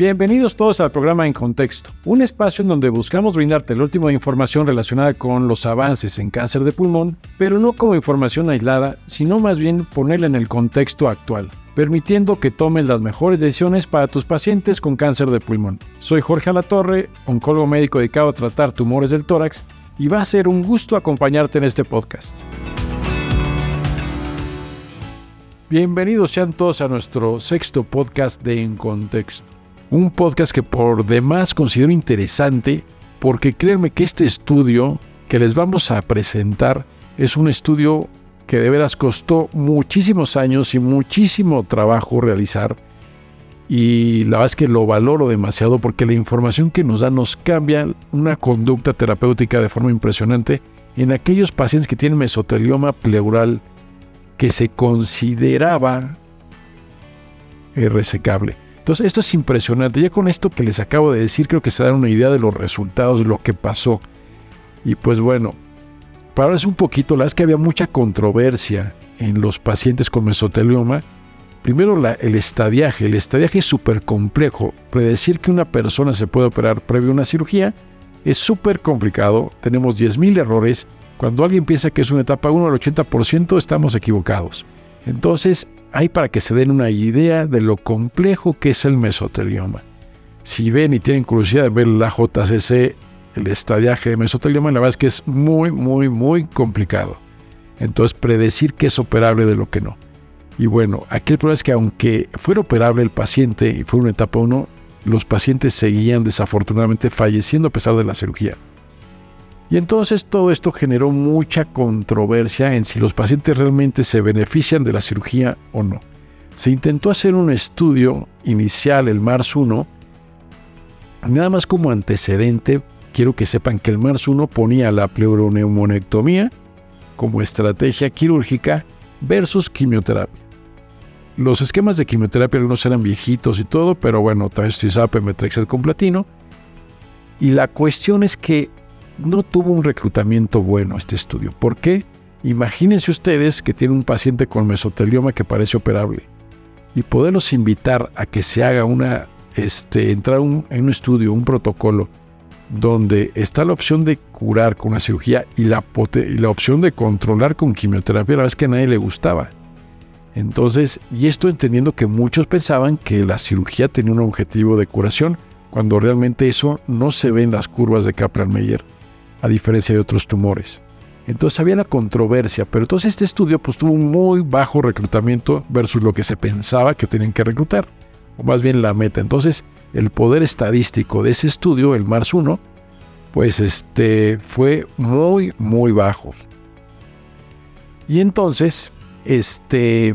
Bienvenidos todos al programa En Contexto, un espacio en donde buscamos brindarte la última información relacionada con los avances en cáncer de pulmón, pero no como información aislada, sino más bien ponerla en el contexto actual, permitiendo que tomes las mejores decisiones para tus pacientes con cáncer de pulmón. Soy Jorge Alatorre, oncólogo médico dedicado a tratar tumores del tórax, y va a ser un gusto acompañarte en este podcast. Bienvenidos sean todos a nuestro sexto podcast de En Contexto. Un podcast que por demás considero interesante porque créanme que este estudio que les vamos a presentar es un estudio que de veras costó muchísimos años y muchísimo trabajo realizar. Y la verdad es que lo valoro demasiado porque la información que nos da nos cambia una conducta terapéutica de forma impresionante en aquellos pacientes que tienen mesotelioma pleural que se consideraba resecable. Entonces, esto es impresionante. Ya con esto que les acabo de decir, creo que se dan una idea de los resultados, lo que pasó. Y pues bueno, para hablarles un poquito, la verdad es que había mucha controversia en los pacientes con mesotelioma. Primero, la, el estadiaje. El estadiaje es súper complejo. Predecir que una persona se puede operar previo a una cirugía es súper complicado. Tenemos 10.000 errores cuando alguien piensa que es una etapa 1 al 80%, estamos equivocados. Entonces, hay para que se den una idea de lo complejo que es el mesotelioma. Si ven y tienen curiosidad de ver la JCC, el estadiaje de mesotelioma, la verdad es que es muy, muy, muy complicado. Entonces, predecir qué es operable de lo que no. Y bueno, aquí el problema es que aunque fuera operable el paciente y fuera una etapa 1, los pacientes seguían desafortunadamente falleciendo a pesar de la cirugía. Y entonces todo esto generó mucha controversia en si los pacientes realmente se benefician de la cirugía o no. Se intentó hacer un estudio inicial el MARS 1. Nada más como antecedente, quiero que sepan que el MARS 1 ponía la pleuroneumonectomía como estrategia quirúrgica versus quimioterapia. Los esquemas de quimioterapia algunos eran viejitos y todo, pero bueno, también se sabe con platino. Y la cuestión es que no tuvo un reclutamiento bueno este estudio. ¿Por qué? Imagínense ustedes que tienen un paciente con mesotelioma que parece operable y poderlos invitar a que se haga una, este, entrar en un estudio, un protocolo, donde está la opción de curar con una cirugía y la, la opción de controlar con quimioterapia, la vez que a nadie le gustaba. Entonces, y esto entendiendo que muchos pensaban que la cirugía tenía un objetivo de curación, cuando realmente eso no se ve en las curvas de Kaplan-Meier a diferencia de otros tumores. Entonces había la controversia, pero entonces este estudio pues tuvo un muy bajo reclutamiento versus lo que se pensaba que tenían que reclutar, o más bien la meta. Entonces el poder estadístico de ese estudio, el MARS 1, pues este fue muy muy bajo. Y entonces este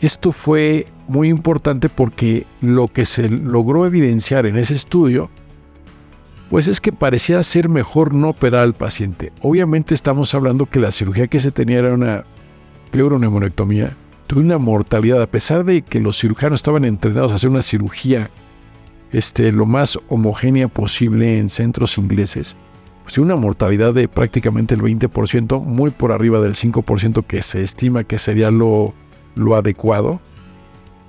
esto fue muy importante porque lo que se logró evidenciar en ese estudio pues es que parecía ser mejor no operar al paciente. Obviamente estamos hablando que la cirugía que se tenía era una pleuroneumonectomía. Tuve una mortalidad, a pesar de que los cirujanos estaban entrenados a hacer una cirugía este, lo más homogénea posible en centros ingleses, pues una mortalidad de prácticamente el 20%, muy por arriba del 5% que se estima que sería lo, lo adecuado.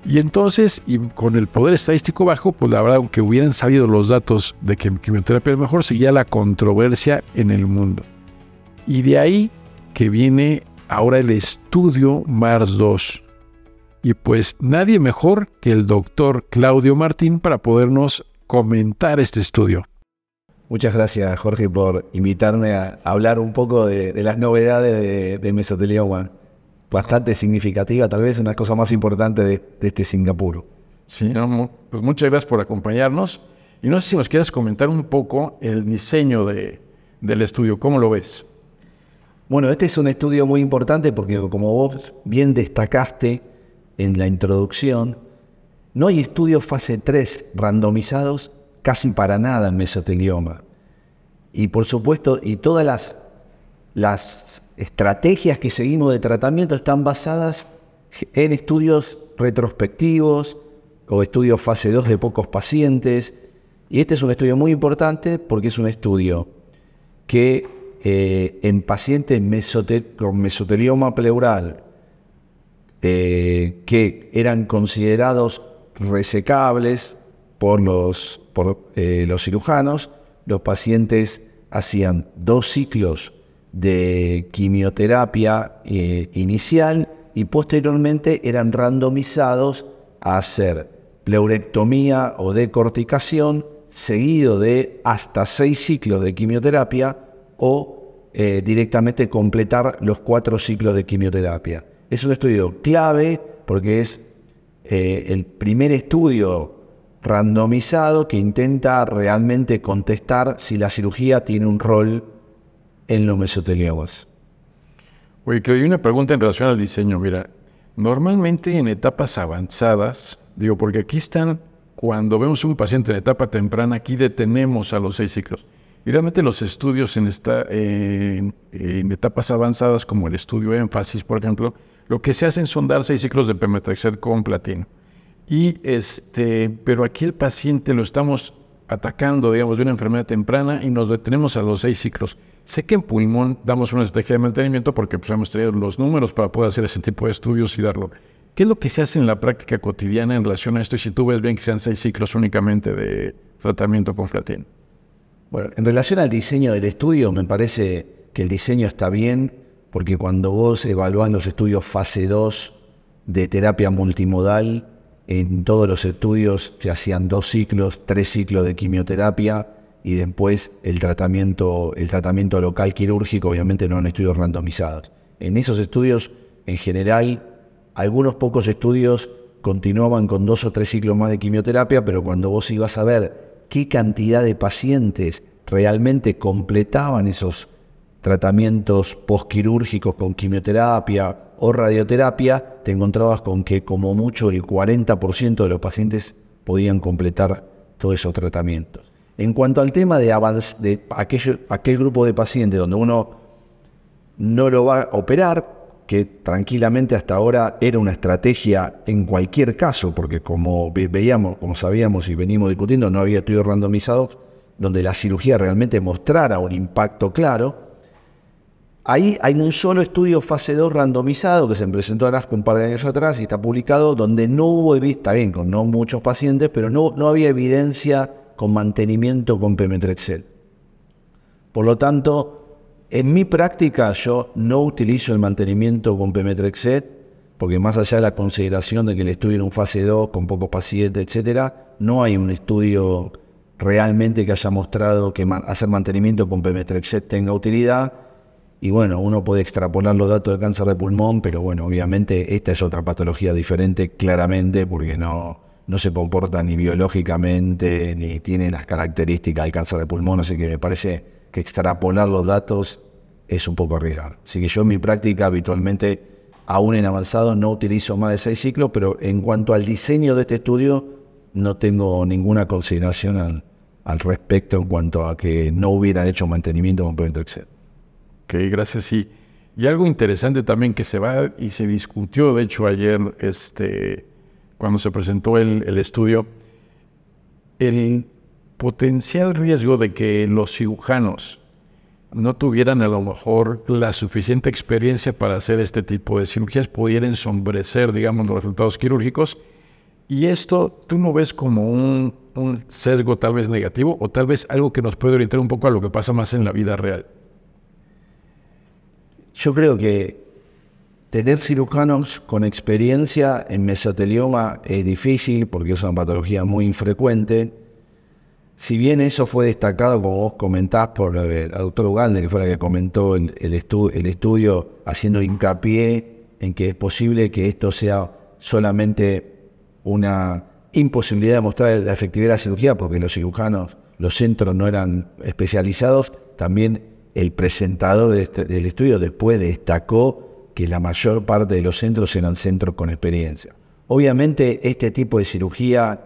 Y entonces, y con el poder estadístico bajo, pues la verdad, aunque hubieran salido los datos de que quimioterapia es mejor, seguía la controversia en el mundo. Y de ahí que viene ahora el estudio MARS 2. Y pues nadie mejor que el doctor Claudio Martín para podernos comentar este estudio. Muchas gracias Jorge por invitarme a hablar un poco de, las novedades de, de mesotelioma bastante significativa, tal vez una cosa más importante de, este Singapur. Sí, pues muchas gracias por acompañarnos. Y no sé si nos quieras comentar un poco el diseño de, del estudio, ¿cómo lo ves? Bueno, este es un estudio muy importante porque como vos bien destacaste en la introducción, no hay estudios fase 3 randomizados casi para nada en mesotelioma. Y por supuesto, y todas las, las estrategias que seguimos de tratamiento están basadas en estudios retrospectivos o estudios fase 2 de pocos pacientes. Y este es un estudio muy importante porque es un estudio que eh, en pacientes con mesotelioma pleural eh, que eran considerados resecables por los, por, eh, los cirujanos. Los pacientes hacían dos ciclos de quimioterapia eh, inicial y posteriormente eran randomizados a hacer pleurectomía o decorticación seguido de hasta seis ciclos de quimioterapia o eh, directamente completar los cuatro ciclos de quimioterapia. Es un estudio clave porque es eh, el primer estudio randomizado que intenta realmente contestar si la cirugía tiene un rol en los mesoteliomas. Oye, hay una pregunta en relación al diseño. Mira, normalmente en etapas avanzadas, digo, porque aquí están, cuando vemos un paciente en etapa temprana, aquí detenemos a los seis ciclos. Y realmente los estudios en, esta, en etapas avanzadas, como el estudio énfasis, por ejemplo, lo que se hacen son dar seis ciclos de pemetrexed con platino. Y este, pero aquí el paciente lo estamos atacando, digamos, de una enfermedad temprana y nos detenemos a los seis ciclos. Sé que en pulmón damos una estrategia de mantenimiento porque pues, hemos traído los números para poder hacer ese tipo de estudios y darlo. ¿Qué es lo que se hace en la práctica cotidiana en relación a esto? Y si tú ves bien que sean seis ciclos únicamente de tratamiento con platino. Bueno, en relación al diseño del estudio, me parece que el diseño está bien porque cuando vos evalúas los estudios fase 2 de terapia multimodal, en todos los estudios se hacían dos ciclos, tres ciclos de quimioterapia y después el tratamiento, el tratamiento local quirúrgico, obviamente no en estudios randomizados. En esos estudios, en general, algunos pocos estudios continuaban con dos o tres ciclos más de quimioterapia, pero cuando vos ibas a ver qué cantidad de pacientes realmente completaban esos tratamientos postquirúrgicos con quimioterapia o radioterapia, te encontrabas con que como mucho el 40% de los pacientes podían completar todos esos tratamientos. En cuanto al tema de, de aquel grupo de pacientes donde uno no lo va a operar, que tranquilamente hasta ahora era una estrategia en cualquier caso, porque como veíamos, como sabíamos y venimos discutiendo, no había estudios randomizados donde la cirugía realmente mostrara un impacto claro, Ahí hay un solo estudio fase 2 randomizado que se presentó a un par de años atrás y está publicado, donde no hubo, está bien, con no muchos pacientes, pero no, no había evidencia con mantenimiento con pemetrexel. Por lo tanto, en mi práctica yo no utilizo el mantenimiento con pemetrexed, porque más allá de la consideración de que el estudio era un fase 2 con pocos pacientes, etcétera, no hay un estudio realmente que haya mostrado que hacer mantenimiento con pemetrexed tenga utilidad y bueno, uno puede extrapolar los datos de cáncer de pulmón, pero bueno, obviamente esta es otra patología diferente, claramente, porque no, no se comporta ni biológicamente, ni tiene las características del cáncer de pulmón, así que me parece que extrapolar los datos es un poco arriesgado. Así que yo en mi práctica habitualmente, aún en avanzado, no utilizo más de seis ciclos, pero en cuanto al diseño de este estudio, no tengo ninguna consideración al, respecto en cuanto a que no hubieran hecho mantenimiento con Peventrexed. Ok, gracias. Y, algo interesante también que se va y se discutió, de hecho, ayer, este, cuando se presentó el, estudio, el potencial riesgo de que los cirujanos no tuvieran a lo mejor la suficiente experiencia para hacer este tipo de cirugías pudiera ensombrecer, digamos, los resultados quirúrgicos. Y esto tú no ves como un, sesgo tal vez negativo o tal vez algo que nos puede orientar un poco a lo que pasa más en la vida real. Yo creo que tener cirujanos con experiencia en mesotelioma es difícil porque es una patología muy infrecuente. Si bien eso fue destacado, como vos comentás, por la doctora Ugalde, que fue la que comentó el, el estudio haciendo hincapié en que es posible que esto sea solamente una imposibilidad de mostrar la efectividad de la cirugía porque los cirujanos, los centros no eran especializados, también el presentador este, del estudio después destacó que la mayor parte de los centros eran centros con experiencia. Obviamente este tipo de cirugía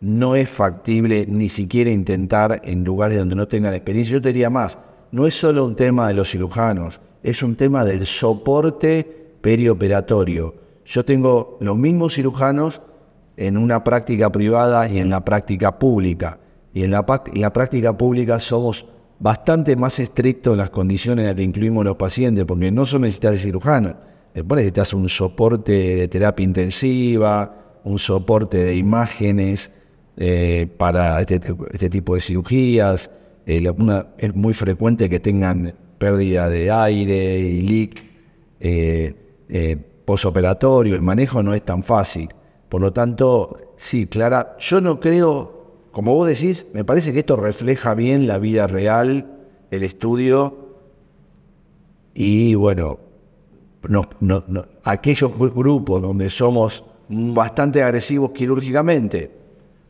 no es factible ni siquiera intentar en lugares donde no tengan experiencia. Yo te diría más, no es solo un tema de los cirujanos, es un tema del soporte perioperatorio. Yo tengo los mismos cirujanos en una práctica privada y en la práctica pública. Y en la, en la práctica pública somos bastante más estricto en las condiciones en las que incluimos los pacientes, porque no solo necesitas de cirujano, después necesitas un soporte de terapia intensiva, un soporte de imágenes, eh, para este, este, tipo de cirugías. Eh, es muy frecuente que tengan pérdida de aire y leak eh, posoperatorio. El manejo no es tan fácil. Por lo tanto, sí, Clara, yo no creo, como vos decís, me parece que esto refleja bien la vida real, el estudio. Y bueno, no, no, aquellos grupos donde somos bastante agresivos quirúrgicamente,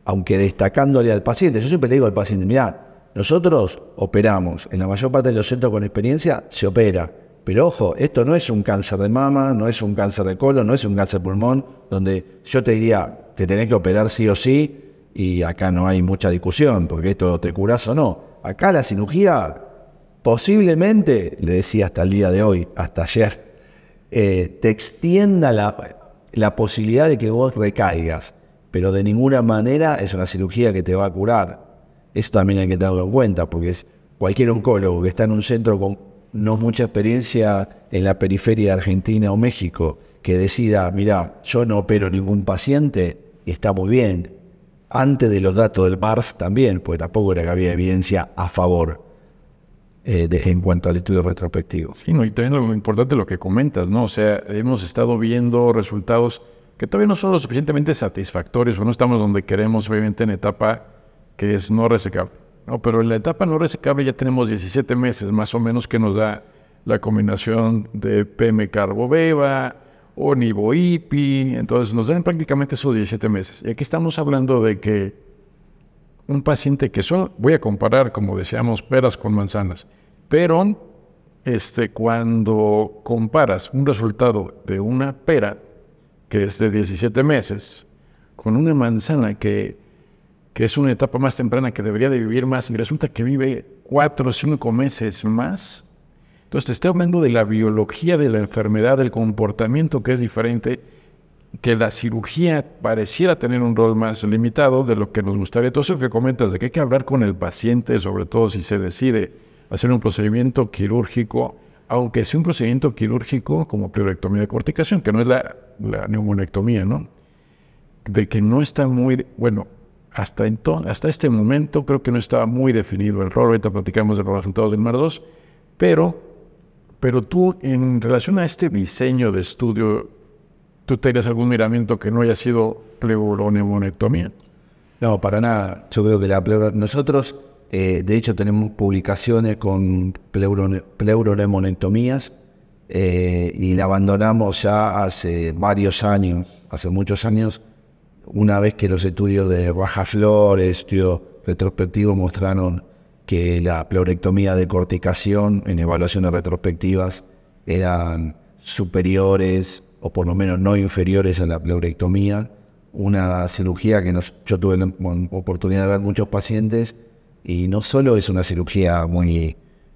aunque destacándole al paciente, yo siempre le digo al paciente, mira, nosotros operamos, en la mayor parte de los centros con experiencia se opera, pero ojo, esto no es un cáncer de mama, no es un cáncer de colon, no es un cáncer de pulmón, donde yo te diría, te tenés que operar sí o sí, y acá no hay mucha discusión, porque esto te curás o no. Acá la cirugía, posiblemente, le decía hasta el día de hoy, hasta ayer, eh, te extienda la, posibilidad de que vos recaigas, pero de ninguna manera es una cirugía que te va a curar. Eso también hay que tenerlo en cuenta, porque cualquier oncólogo que está en un centro con no mucha experiencia en la periferia de Argentina o México, que decida, mira, yo no opero ningún paciente, y está muy bien. Antes de los datos del MARS también, pues tampoco era que había evidencia a favor. Eh, en cuanto al estudio retrospectivo. Sí, no, y también lo importante lo que comentas, ¿no? O sea, hemos estado viendo resultados que todavía no son lo suficientemente satisfactorios o no estamos donde queremos, obviamente, en etapa que es no resecable. No, pero en la etapa no resecable ya tenemos 17 meses más o menos que nos da la combinación de PM Carboveva o Nivo-IPI, entonces nos dan prácticamente esos 17 meses. Y aquí estamos hablando de que un paciente que son, voy a comparar, como decíamos, peras con manzanas, pero este, cuando comparas un resultado de una pera, que es de 17 meses, con una manzana que, que es una etapa más temprana que debería de vivir más, y resulta que vive 4 o 5 meses más, entonces te estoy hablando de la biología de la enfermedad, del comportamiento que es diferente, que la cirugía pareciera tener un rol más limitado de lo que nos gustaría. Eso que comentas de que hay que hablar con el paciente, sobre todo si se decide hacer un procedimiento quirúrgico, aunque sea un procedimiento quirúrgico como pleurectomía de corticación, que no es la, la neumonectomía, ¿no? De que no está muy, bueno, hasta, entonces, hasta este momento creo que no estaba muy definido el rol, ahorita platicamos de los resultados del MAR2, pero, pero tú en relación a este diseño de estudio ¿Tú tienes algún miramiento que no haya sido pleuroneumonectomía? No, para nada. Yo creo que la Nosotros, eh, de hecho, tenemos publicaciones con pleuroneumonectomías eh, y la abandonamos ya hace varios años, hace muchos años, una vez que los estudios de baja flores, estudios retrospectivos mostraron que la pleurectomía de corticación en evaluaciones retrospectivas eran superiores o por lo menos no inferiores a la pleurectomía, una cirugía que yo tuve la oportunidad de ver muchos pacientes y no solo es una cirugía muy,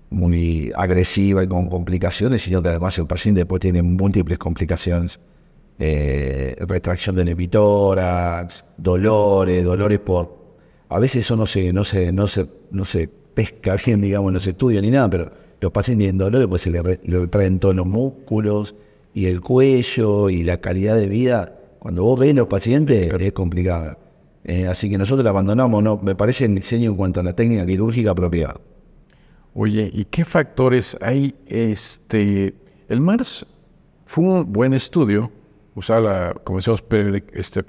muy agresiva y con complicaciones, sino que además el paciente después tiene múltiples complicaciones. Eh, retracción del epitórax, dolores, dolores por... A veces eso no se, no se, no se, no se pesca bien, digamos, en los estudios ni nada, pero los pacientes tienen dolores, pues se le, le traen todos los músculos, y el cuello y la calidad de vida, cuando vos ves los pacientes, es complicada. Eh, así que nosotros la abandonamos, no, me parece el diseño en cuanto a la técnica quirúrgica apropiada. Oye, ¿y qué factores hay? Este, el MARS fue un buen estudio, usaba la, como decíamos, este,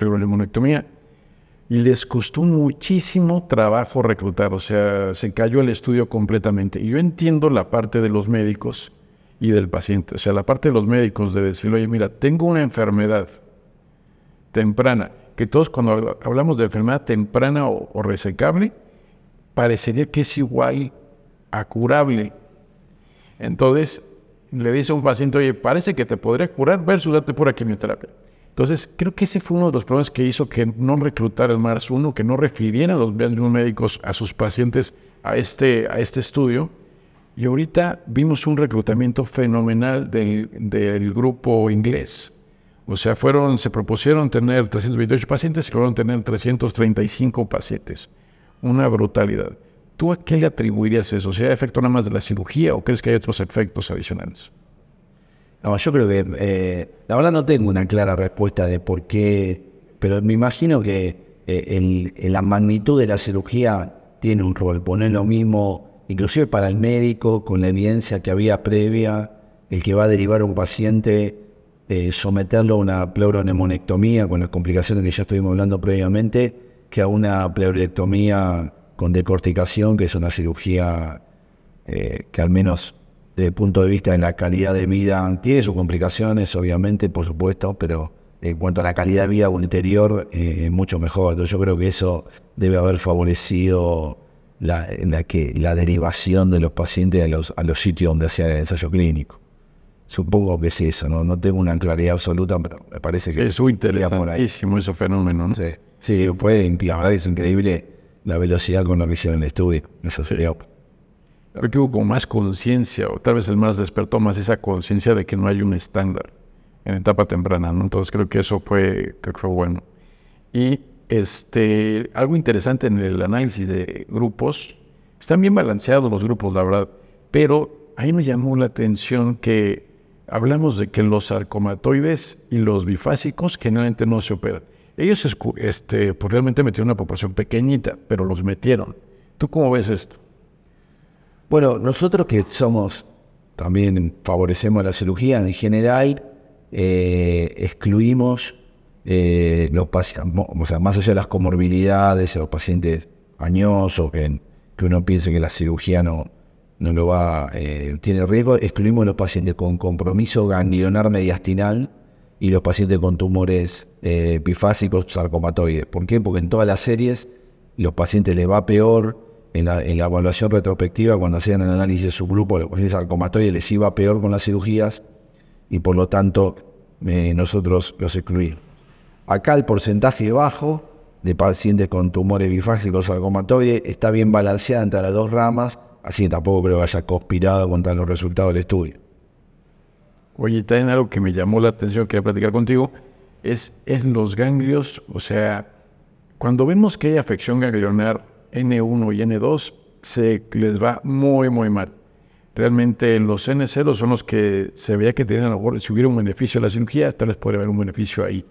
y les costó muchísimo trabajo reclutar, o sea, se cayó el estudio completamente. Y yo entiendo la parte de los médicos, y del paciente. O sea, la parte de los médicos de decir, oye, mira, tengo una enfermedad temprana, que todos cuando hablamos de enfermedad temprana o, resecable, parecería que es igual a curable. Entonces, le dice a un paciente, oye, parece que te podría curar versus darte pura quimioterapia. Entonces, creo que ese fue uno de los problemas que hizo que no reclutara el MARS 1, que no refirieran los médicos a sus pacientes a este, a este estudio, y ahorita vimos un reclutamiento fenomenal del, grupo inglés. O sea, fueron, se propusieron tener 328 pacientes y lograron tener 335 pacientes. Una brutalidad. ¿Tú a qué le atribuirías eso? ¿Sea efecto nada más de la cirugía o crees que hay otros efectos adicionales? No, yo creo que, eh, la verdad no tengo una clara respuesta de por qué, pero me imagino que eh, la magnitud de la cirugía tiene un rol. Poner lo mismo, inclusive para el médico, con la evidencia que había previa, el que va a derivar a un paciente, eh, someterlo a una pleuronemonectomía con las complicaciones que ya estuvimos hablando previamente, que a una pleurectomía con decorticación, que es una cirugía eh, que al menos desde el punto de vista de la calidad de vida tiene sus complicaciones, obviamente, por supuesto, pero en cuanto a la calidad de vida ulterior, eh, mucho mejor. Entonces yo creo que eso debe haber favorecido la, que, la derivación de los pacientes a los, a los sitios donde hacía el ensayo clínico. Supongo que es eso, ¿no? No tengo una claridad absoluta, pero me parece que... Es muy interesantísimo ese fenómeno, ¿no? Sí, sí fue, la verdad es increíble la velocidad con la que hicieron el estudio. Eso sería... Creo que hubo como más conciencia, o tal vez el más despertó más esa conciencia de que no hay un estándar en etapa temprana, ¿no? Entonces creo que eso fue, fue bueno. Y este, algo interesante en el análisis de grupos, están bien balanceados los grupos, la verdad, pero ahí nos llamó la atención que hablamos de que los sarcomatoides y los bifásicos generalmente no se operan. Ellos este, pues realmente metieron una proporción pequeñita, pero los metieron. ¿Tú cómo ves esto? Bueno, nosotros que somos, también favorecemos la cirugía en general, eh, excluimos eh, los pacientes, o sea, más allá de las comorbilidades, los pacientes añosos, que, que uno piense que la cirugía no, no lo va, eh, tiene riesgo, excluimos los pacientes con compromiso ganglionar mediastinal y los pacientes con tumores epifásicos sarcomatoides. ¿Por qué? Porque en todas las series los pacientes les va peor, en la, evaluación retrospectiva, cuando hacían el análisis de su grupo, los pacientes sarcomatoides les iba peor con las cirugías y por lo tanto eh, nosotros los excluimos. Acá el porcentaje bajo de pacientes con tumores bifásicos sarcomatoides está bien balanceado entre las dos ramas, así tampoco creo que haya conspirado contra los resultados del estudio. Oye, también algo que me llamó la atención, que voy platicar contigo, es los ganglios, o sea, cuando vemos que hay afección ganglionar N1 y N2, se les va muy, muy mal. Realmente los N0 son los que se veía que tenían, a si hubiera un beneficio de la cirugía, tal vez podría haber un beneficio ahí.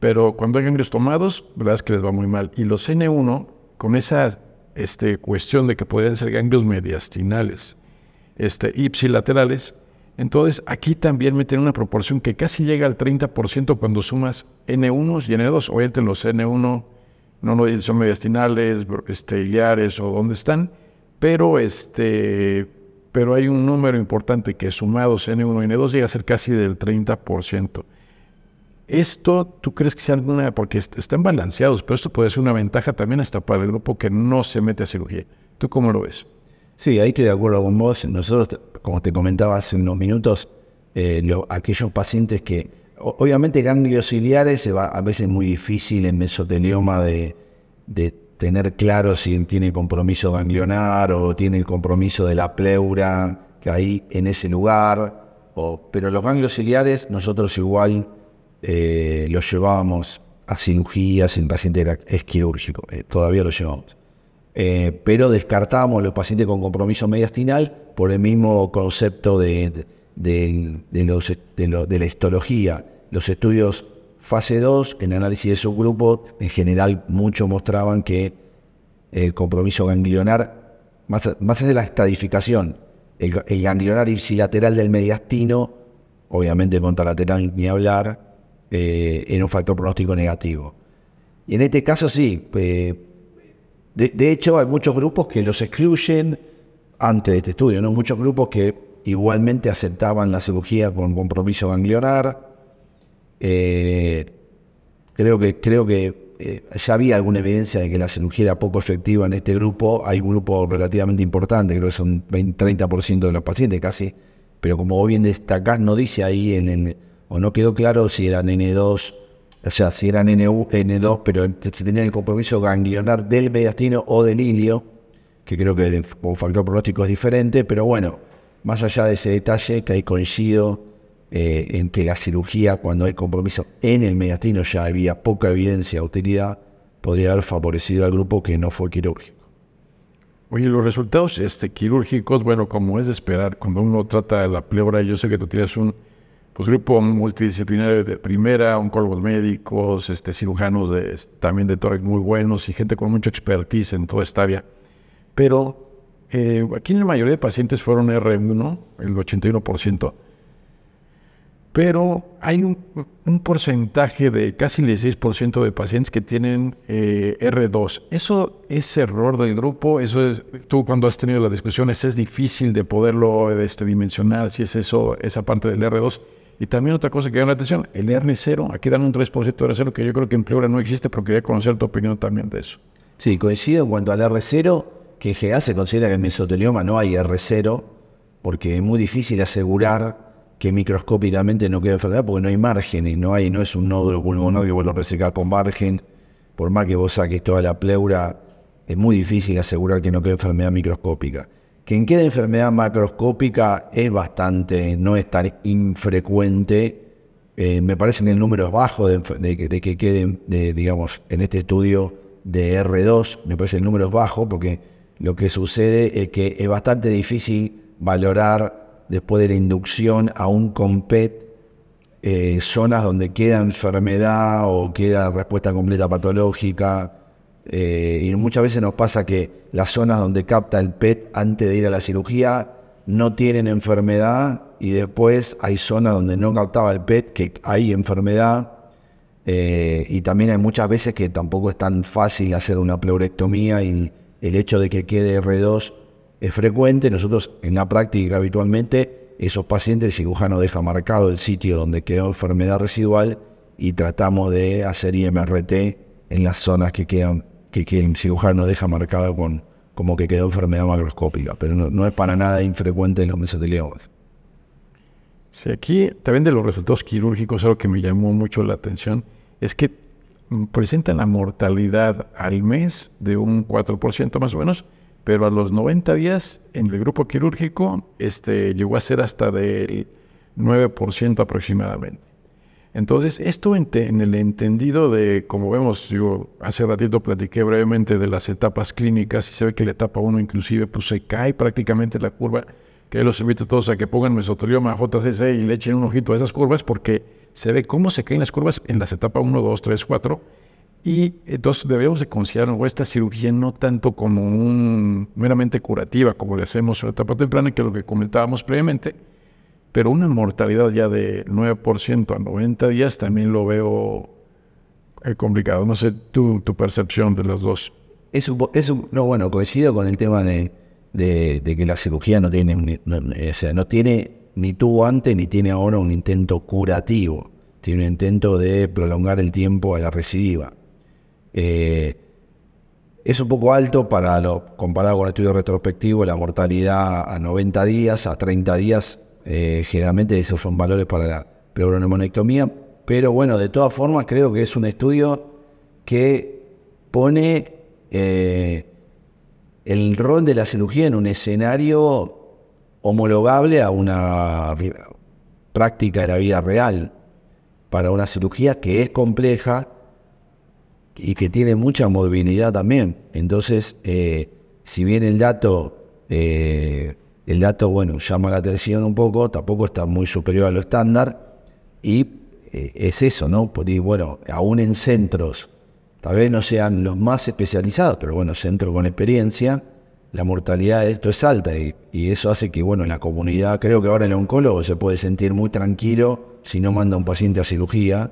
Pero cuando hay ganglios tomados, la verdad es que les va muy mal. Y los N1, con esa este, cuestión de que podrían ser ganglios mediastinales, este, ipsilaterales, entonces aquí también meten una proporción que casi llega al 30% cuando sumas N1 y N2. Obviamente los N1 no no son mediastinales, este, iliares o dónde están, pero este pero hay un número importante que sumados N1 y N2 llega a ser casi del 30%. Esto, ¿tú crees que sea alguna, porque están balanceados, pero esto puede ser una ventaja también hasta para el grupo que no se mete a cirugía? ¿Tú cómo lo ves? Sí, ahí estoy de acuerdo con vos. Nosotros, como te comentaba hace unos minutos, eh, aquellos pacientes que, obviamente ganglios ciliares se va a veces muy difícil en mesotelioma de, tener claro si tiene compromiso ganglionar o tiene el compromiso de la pleura que hay en ese lugar. O, pero los ganglios ciliares nosotros igual eh, los llevábamos a cirugías, el paciente es quirúrgico, eh, todavía lo llevamos. Eh, pero descartamos los pacientes con compromiso mediastinal por el mismo concepto de, de la histología. Los estudios Fase 2, en análisis de subgrupo, en general muchos mostraban que el compromiso ganglionar, más, allá de la estadificación, el, ganglionar ipsilateral del mediastino, obviamente contralateral ni hablar, eh, era un factor pronóstico negativo. Y en este caso sí, de, de, hecho hay muchos grupos que los excluyen antes de este estudio, ¿no? muchos grupos que igualmente aceptaban la cirugía con compromiso ganglionar, eh, creo que, creo que eh, ya había alguna evidencia de que la cirugía era poco efectiva en este grupo. Hay un grupo relativamente importante, creo que son 20, 30% de los pacientes casi, pero como bien destacás, no dice ahí, en, o no quedó claro si eran N2, o sea, si eran N, N2, pero se tenía el compromiso ganglionar del mediastino o del ilio, que creo que como factor pronóstico es diferente, pero bueno, más allá de ese detalle, que ahí coincido eh, en que la cirugía, cuando hay compromiso en el mediastino, ya había poca evidencia de utilidad, podría haber favorecido al grupo que no fue quirúrgico. Oye, los resultados este, quirúrgicos, bueno, como es de esperar, cuando uno trata de la pleura, yo sé que tú tienes un pues grupo multidisciplinario de primera, oncólogos médicos, este, cirujanos también de tórax muy buenos y gente con mucha expertise en toda esta área. Pero eh, aquí la mayoría de pacientes fueron R1, el 81%, pero hay un, porcentaje de casi el 16% de pacientes que tienen eh, R2. Eso es error del grupo, eso es, tú cuando has tenido las discusiones es difícil de poderlo este, dimensionar si es eso, esa parte del R2. Y también otra cosa que llama la atención, el R0, aquí dan un 3% de R0 que yo creo que en Pleura no existe, pero quería conocer tu opinión también de eso. Sí, coincido en cuanto al R0, que en se considera que en mesotelioma no hay R0, porque es muy difícil asegurar que microscópicamente no queda enfermedad porque no hay márgenes, no hay, no es un nódulo pulmonar que vos lo resecás con margen, por más que vos saques toda la pleura, es muy difícil asegurar que no quede enfermedad microscópica. Quien quede enfermedad macroscópica es bastante, no es tan infrecuente. Eh, me parece que el número es bajo de, que queden, digamos, en este estudio de R2, me parece el número es bajo porque lo que sucede es que es bastante difícil valorar después de la inducción a un compet eh, zonas donde queda enfermedad o queda respuesta completa patológica. Eh, y muchas veces nos pasa que las zonas donde capta el PET antes de ir a la cirugía no tienen enfermedad y después hay zonas donde no captaba el PET que hay enfermedad. Eh, y también hay muchas veces que tampoco es tan fácil hacer una pleurectomía y el hecho de que quede R2 es frecuente. Nosotros en la práctica habitualmente esos pacientes el cirujano deja marcado el sitio donde quedó enfermedad residual y tratamos de hacer IMRT en las zonas que quedan que, el cirujano deja marcado con como que quedó enfermedad macroscópica, pero no, es para nada infrecuente en los mesoteliomas. Sí, aquí también de los resultados quirúrgicos, algo que me llamó mucho la atención, es que presentan la mortalidad al mes de un 4% más o menos, pero a los 90 días en el grupo quirúrgico este, llegó a ser hasta del 9% aproximadamente. Entonces, esto en, el entendido de, como vemos, yo hace ratito platiqué brevemente de las etapas clínicas y se ve que la etapa 1 inclusive pues se cae prácticamente la curva, que los invito a todos a que pongan mesotelioma, JCC y le echen un ojito a esas curvas porque se ve cómo se caen las curvas en las etapas 1, 2, 3, 4 y entonces debemos de considerar esta cirugía no tanto como un meramente curativa, como le hacemos en la etapa temprana, que es lo que comentábamos previamente, pero una mortalidad ya de 9% a 90 días también lo veo eh, complicado. No sé tu, tu percepción de los dos. Es no, bueno, coincido con el tema de, que la cirugía no tiene, o sea, no tiene, ni tuvo antes ni tiene ahora un intento curativo, tiene un intento de prolongar el tiempo a la recidiva. Eh, es un poco alto para lo comparado con el estudio retrospectivo, la mortalidad a 90 días, a 30 días, eh, generalmente esos son valores para la pleuronemonectomía, pero bueno, de todas formas creo que es un estudio que pone eh, el rol de la cirugía en un escenario homologable a una práctica de la vida real, para una cirugía que es compleja, y que tiene mucha movilidad también. Entonces, eh, si bien el dato, eh, el dato, bueno, llama la atención un poco, tampoco está muy superior a lo estándar, y eh, es eso, ¿no? Porque, bueno, aún en centros, tal vez no sean los más especializados, pero bueno, centros con experiencia, la mortalidad de esto es alta y, y, eso hace que, bueno, en la comunidad, creo que ahora el oncólogo se puede sentir muy tranquilo si no manda a un paciente a cirugía,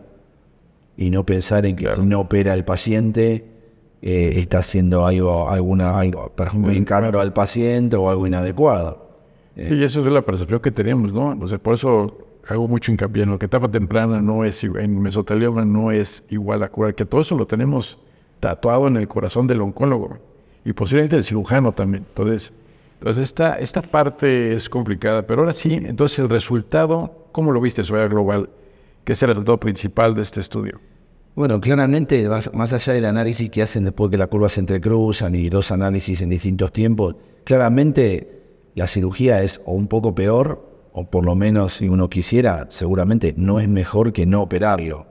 y no pensar en que si no opera el paciente eh, está haciendo algo, alguna, algo, al paciente o algo inadecuado. Sí, y eso es la percepción que tenemos, ¿no? O sea, por eso hago mucho hincapié en lo que etapa temprana no es, en mesotelioma no es igual a curar, que todo eso lo tenemos tatuado en el corazón del oncólogo y posiblemente del cirujano también. Entonces, entonces esta, esta parte es complicada, pero ahora sí, entonces el resultado, ¿cómo lo viste, Soya Global? ¿Qué es el resultado principal de este estudio? Bueno, claramente, más allá del análisis que hacen después que las curvas se entrecruzan y dos análisis en distintos tiempos, claramente la cirugía es o un poco peor, o por lo menos si uno quisiera, seguramente no es mejor que no operarlo.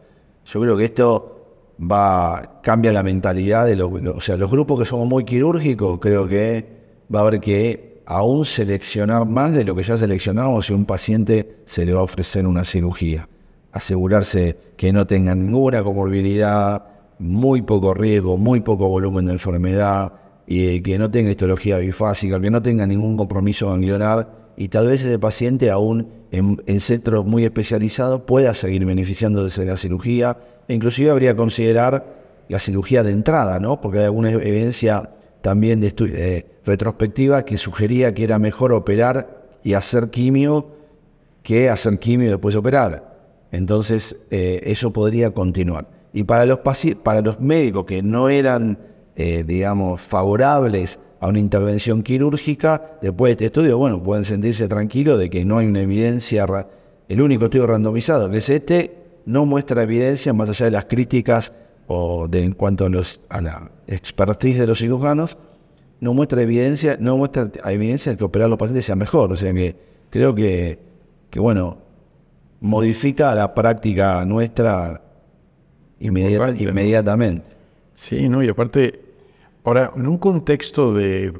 Yo creo que esto va cambia la mentalidad de los, o sea, los grupos que somos muy quirúrgicos, creo que va a haber que aún seleccionar más de lo que ya seleccionamos si un paciente se le va a ofrecer una cirugía. Asegurarse que no tenga ninguna comorbilidad, muy poco riesgo, muy poco volumen de enfermedad, y que no tenga histología bifásica, que no tenga ningún compromiso ganglionar, y tal vez ese paciente aún en, en centros muy especializados pueda seguir beneficiándose de la cirugía, e inclusive habría que considerar la cirugía de entrada, ¿no? Porque hay alguna evidencia también de eh, retrospectiva que sugería que era mejor operar y hacer quimio que hacer quimio y después operar. Entonces, eh, eso podría continuar. Y para los, para los médicos que no eran, eh, digamos, favorables a una intervención quirúrgica, después de este estudio, bueno, pueden sentirse tranquilos de que no hay una evidencia, el único estudio randomizado que es este, no muestra evidencia más allá de las críticas o de, en cuanto a, los, a la expertise de los cirujanos, no muestra evidencia, no muestra evidencia de que operar a los pacientes sea mejor. O sea que creo que, que bueno, modifica la práctica nuestra inmediatamente. Sí, no, y aparte, ahora, en un contexto de,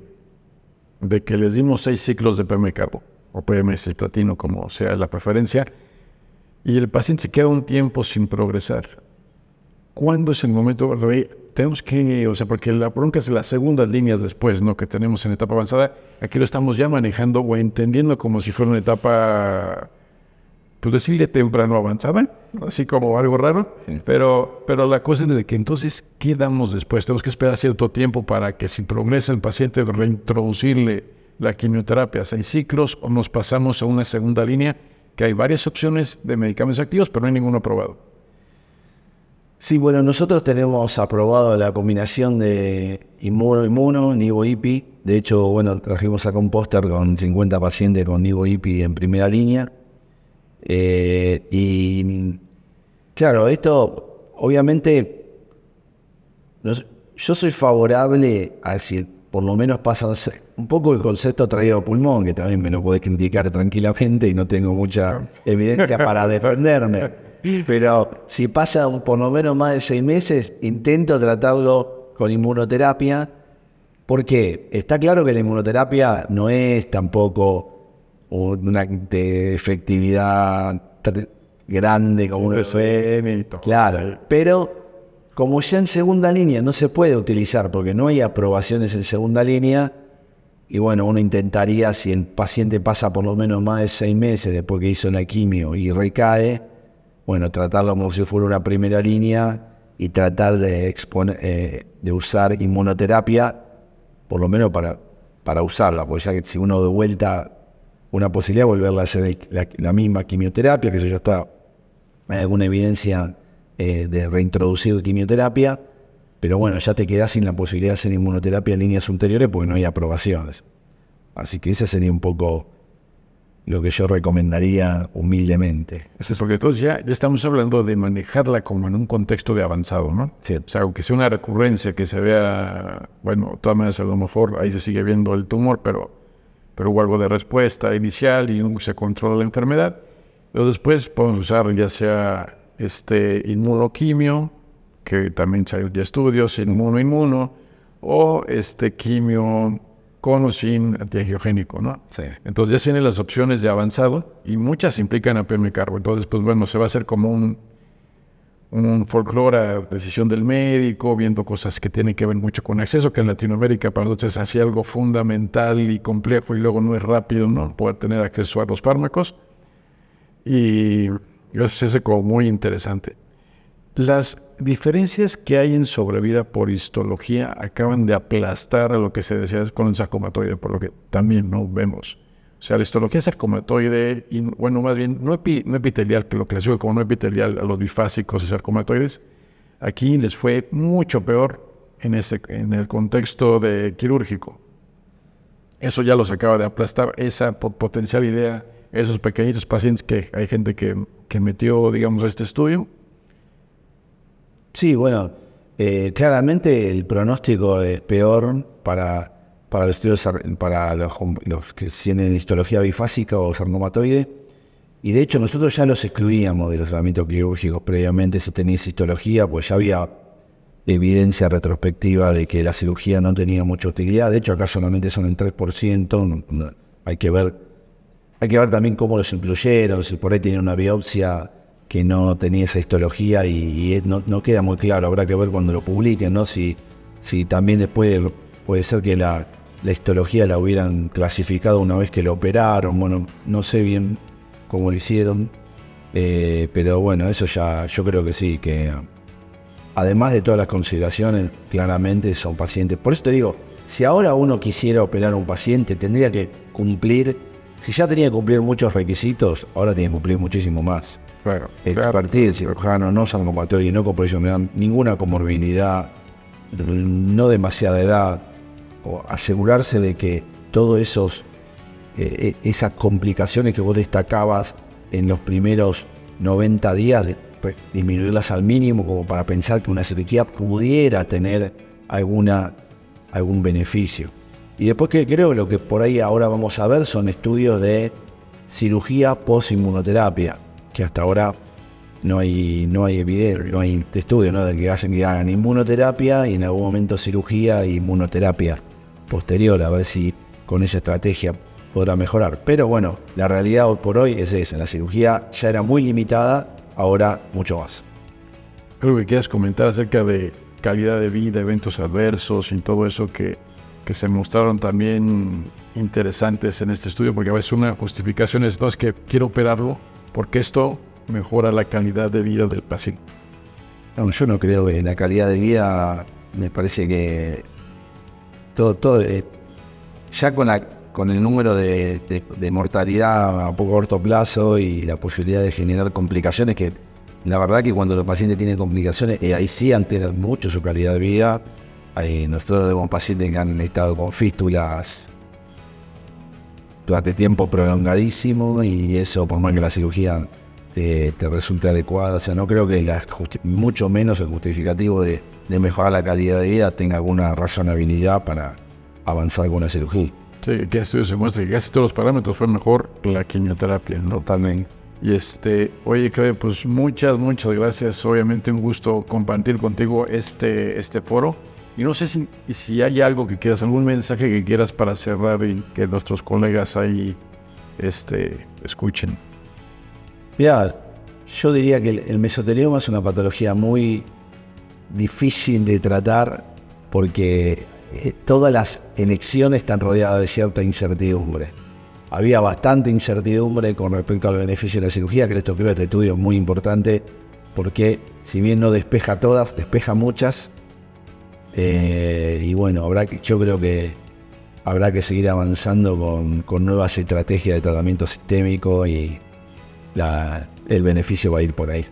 de que les dimos seis ciclos de PM carbo o PMS platino, como sea la preferencia, y el paciente se queda un tiempo sin progresar, ¿Cuándo es el momento, Tenemos que, o sea, porque la bronca es las segundas líneas después, ¿no? Que tenemos en etapa avanzada. Aquí lo estamos ya manejando o entendiendo como si fuera una etapa, pues decirle temprano avanzada, así como algo raro. Pero, pero la cosa es de que entonces, ¿qué damos después? Tenemos que esperar cierto tiempo para que si progresa el paciente, reintroducirle la quimioterapia, seis ciclos, o nos pasamos a una segunda línea, que hay varias opciones de medicamentos activos, pero no hay ninguno aprobado. Sí, bueno, nosotros tenemos aprobado la combinación de inmuno-inmuno, Nivo-IPI. De hecho, bueno, trajimos acá un póster con 50 pacientes con Nivo-IPI en primera línea. Eh, y claro, esto obviamente yo soy favorable a decir, por lo menos pasa un poco el concepto traído pulmón, que también me lo puede criticar tranquilamente y no tengo mucha evidencia para defenderme. Pero si pasa por lo menos más de seis meses, intento tratarlo con inmunoterapia. Porque está claro que la inmunoterapia no es tampoco una efectividad grande como uno ve. Claro, pero como ya en segunda línea no se puede utilizar porque no hay aprobaciones en segunda línea, y bueno, uno intentaría, si el paciente pasa por lo menos más de seis meses después que hizo la quimio y recae, bueno, tratarlo como si fuera una primera línea y tratar de, exponer, eh, de usar inmunoterapia, por lo menos para, para usarla, porque ya que si uno de vuelta una posibilidad de volverla a hacer la, misma quimioterapia, que eso ya está, hay alguna evidencia eh, de reintroducir quimioterapia, pero bueno, ya te quedas sin la posibilidad de hacer inmunoterapia en líneas ulteriores porque no hay aprobaciones. Así que esa sería un poco lo que yo recomendaría humildemente. Eso es porque entonces ya, ya estamos hablando de manejarla como en un contexto de avanzado, ¿no? Sí. O sea, aunque sea una recurrencia que se vea, bueno, todas maneras a lo mejor ahí se sigue viendo el tumor, pero, pero hubo algo de respuesta inicial y se controla la enfermedad. Pero después podemos usar ya sea este inmunoquimio, que también hay ya estudios, inmuno-inmuno, o este quimio con o sin antiangiogénico, ¿no? Sí. Entonces ya tienen las opciones de avanzado y muchas implican a PM carbo. Entonces, pues bueno, se va a hacer como un, un folclore a decisión del médico, viendo cosas que tienen que ver mucho con acceso, que en Latinoamérica para nosotros es así algo fundamental y complejo y luego no es rápido, ¿no? Poder tener acceso a los fármacos. Y eso es como muy interesante. Las diferencias que hay en sobrevida por histología acaban de aplastar a lo que se decía con el sarcomatoide, por lo que también no vemos. O sea, la histología sarcomatoide, y, bueno, más bien no, epitelial, que lo clasifico como no epitelial a los bifásicos y sarcomatoides, aquí les fue mucho peor en, ese, en el contexto de quirúrgico. Eso ya los acaba de aplastar, esa potencial idea, esos pequeñitos pacientes que hay gente que, que metió, digamos, a este estudio, Sí, bueno, eh, claramente el pronóstico es peor para, para los estudios, para los, que tienen histología bifásica o sarcomatoide. Y de hecho nosotros ya los excluíamos de los tratamientos quirúrgicos previamente si tenías histología, pues ya había evidencia retrospectiva de que la cirugía no tenía mucha utilidad. De hecho, acá solamente son el 3%. hay que ver, hay que ver también cómo los incluyeron, si por ahí tienen una biopsia que no tenía esa histología y, no, queda muy claro. Habrá que ver cuando lo publiquen, ¿no? Si, si también después puede ser que la, la histología la hubieran clasificado una vez que lo operaron. Bueno, no sé bien cómo lo hicieron. Eh, pero bueno, eso ya, yo creo que sí, que además de todas las consideraciones, claramente son pacientes. Por eso te digo, si ahora uno quisiera operar a un paciente, tendría que cumplir, si ya tenía que cumplir muchos requisitos, ahora tiene que cumplir muchísimo más. Claro. Expertise, cirujano, no y no con ninguna comorbilidad, no demasiada edad, o asegurarse de que todas esos eh, e, esas complicaciones que vos destacabas en los primeros 90 días, pues, disminuirlas al mínimo como para pensar que una cirugía pudiera tener alguna, algún beneficio. Y después que creo lo que por ahí ahora vamos a ver son estudios de cirugía post-inmunoterapia, que hasta ahora no hay, no hay evidencia, no hay estudio ¿no? de que que hagan inmunoterapia y en algún momento cirugía e inmunoterapia posterior, a ver si con esa estrategia podrá mejorar. Pero bueno, la realidad hoy por hoy es esa. La cirugía ya era muy limitada, ahora mucho más. Creo que quieras comentar acerca de calidad de vida, eventos adversos y todo eso que, que se mostraron también interesantes en este estudio, porque a veces una justificación es, no, es que quiero operarlo porque esto mejora la calidad de vida del paciente. No, yo no creo que la calidad de vida, me parece que todo, todo eh, ya con la con el número de, mortalidad a poco corto plazo y la posibilidad de generar complicaciones, que la verdad que cuando los pacientes tienen complicaciones, eh, ahí sí alteran mucho su calidad de vida. nosotros tenemos pacientes que han estado con fístulas durante tiempo prolongadísimo y eso, por más que la cirugía te, resulte adecuada, o sea, no creo que mucho menos el justificativo de, de mejorar la calidad de vida tenga alguna razonabilidad para avanzar con una cirugía. Sí, que estudio se muestra que casi todos los parámetros fue mejor la quimioterapia, ¿no? Totalmente. Y este, oye, Claudia, pues muchas, muchas gracias. Obviamente un gusto compartir contigo este, este foro. Y no sé si, si hay algo que quieras, algún mensaje que quieras para cerrar y que nuestros colegas ahí este, escuchen. Mira, yo diría que el, el mesotelioma es una patología muy difícil de tratar porque eh, todas las elecciones están rodeadas de cierta incertidumbre. Había bastante incertidumbre con respecto al beneficio de la cirugía, que esto creo que este estudio es muy importante porque si bien no despeja todas, despeja muchas. Eh, y bueno, habrá que, yo creo que habrá que seguir avanzando con, nuevas estrategias de tratamiento sistémico y el beneficio va a ir por ahí.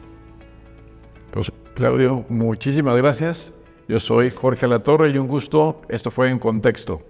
Claudio, muchísimas gracias. Yo soy Jorge Latorre y un gusto. Esto fue en contexto.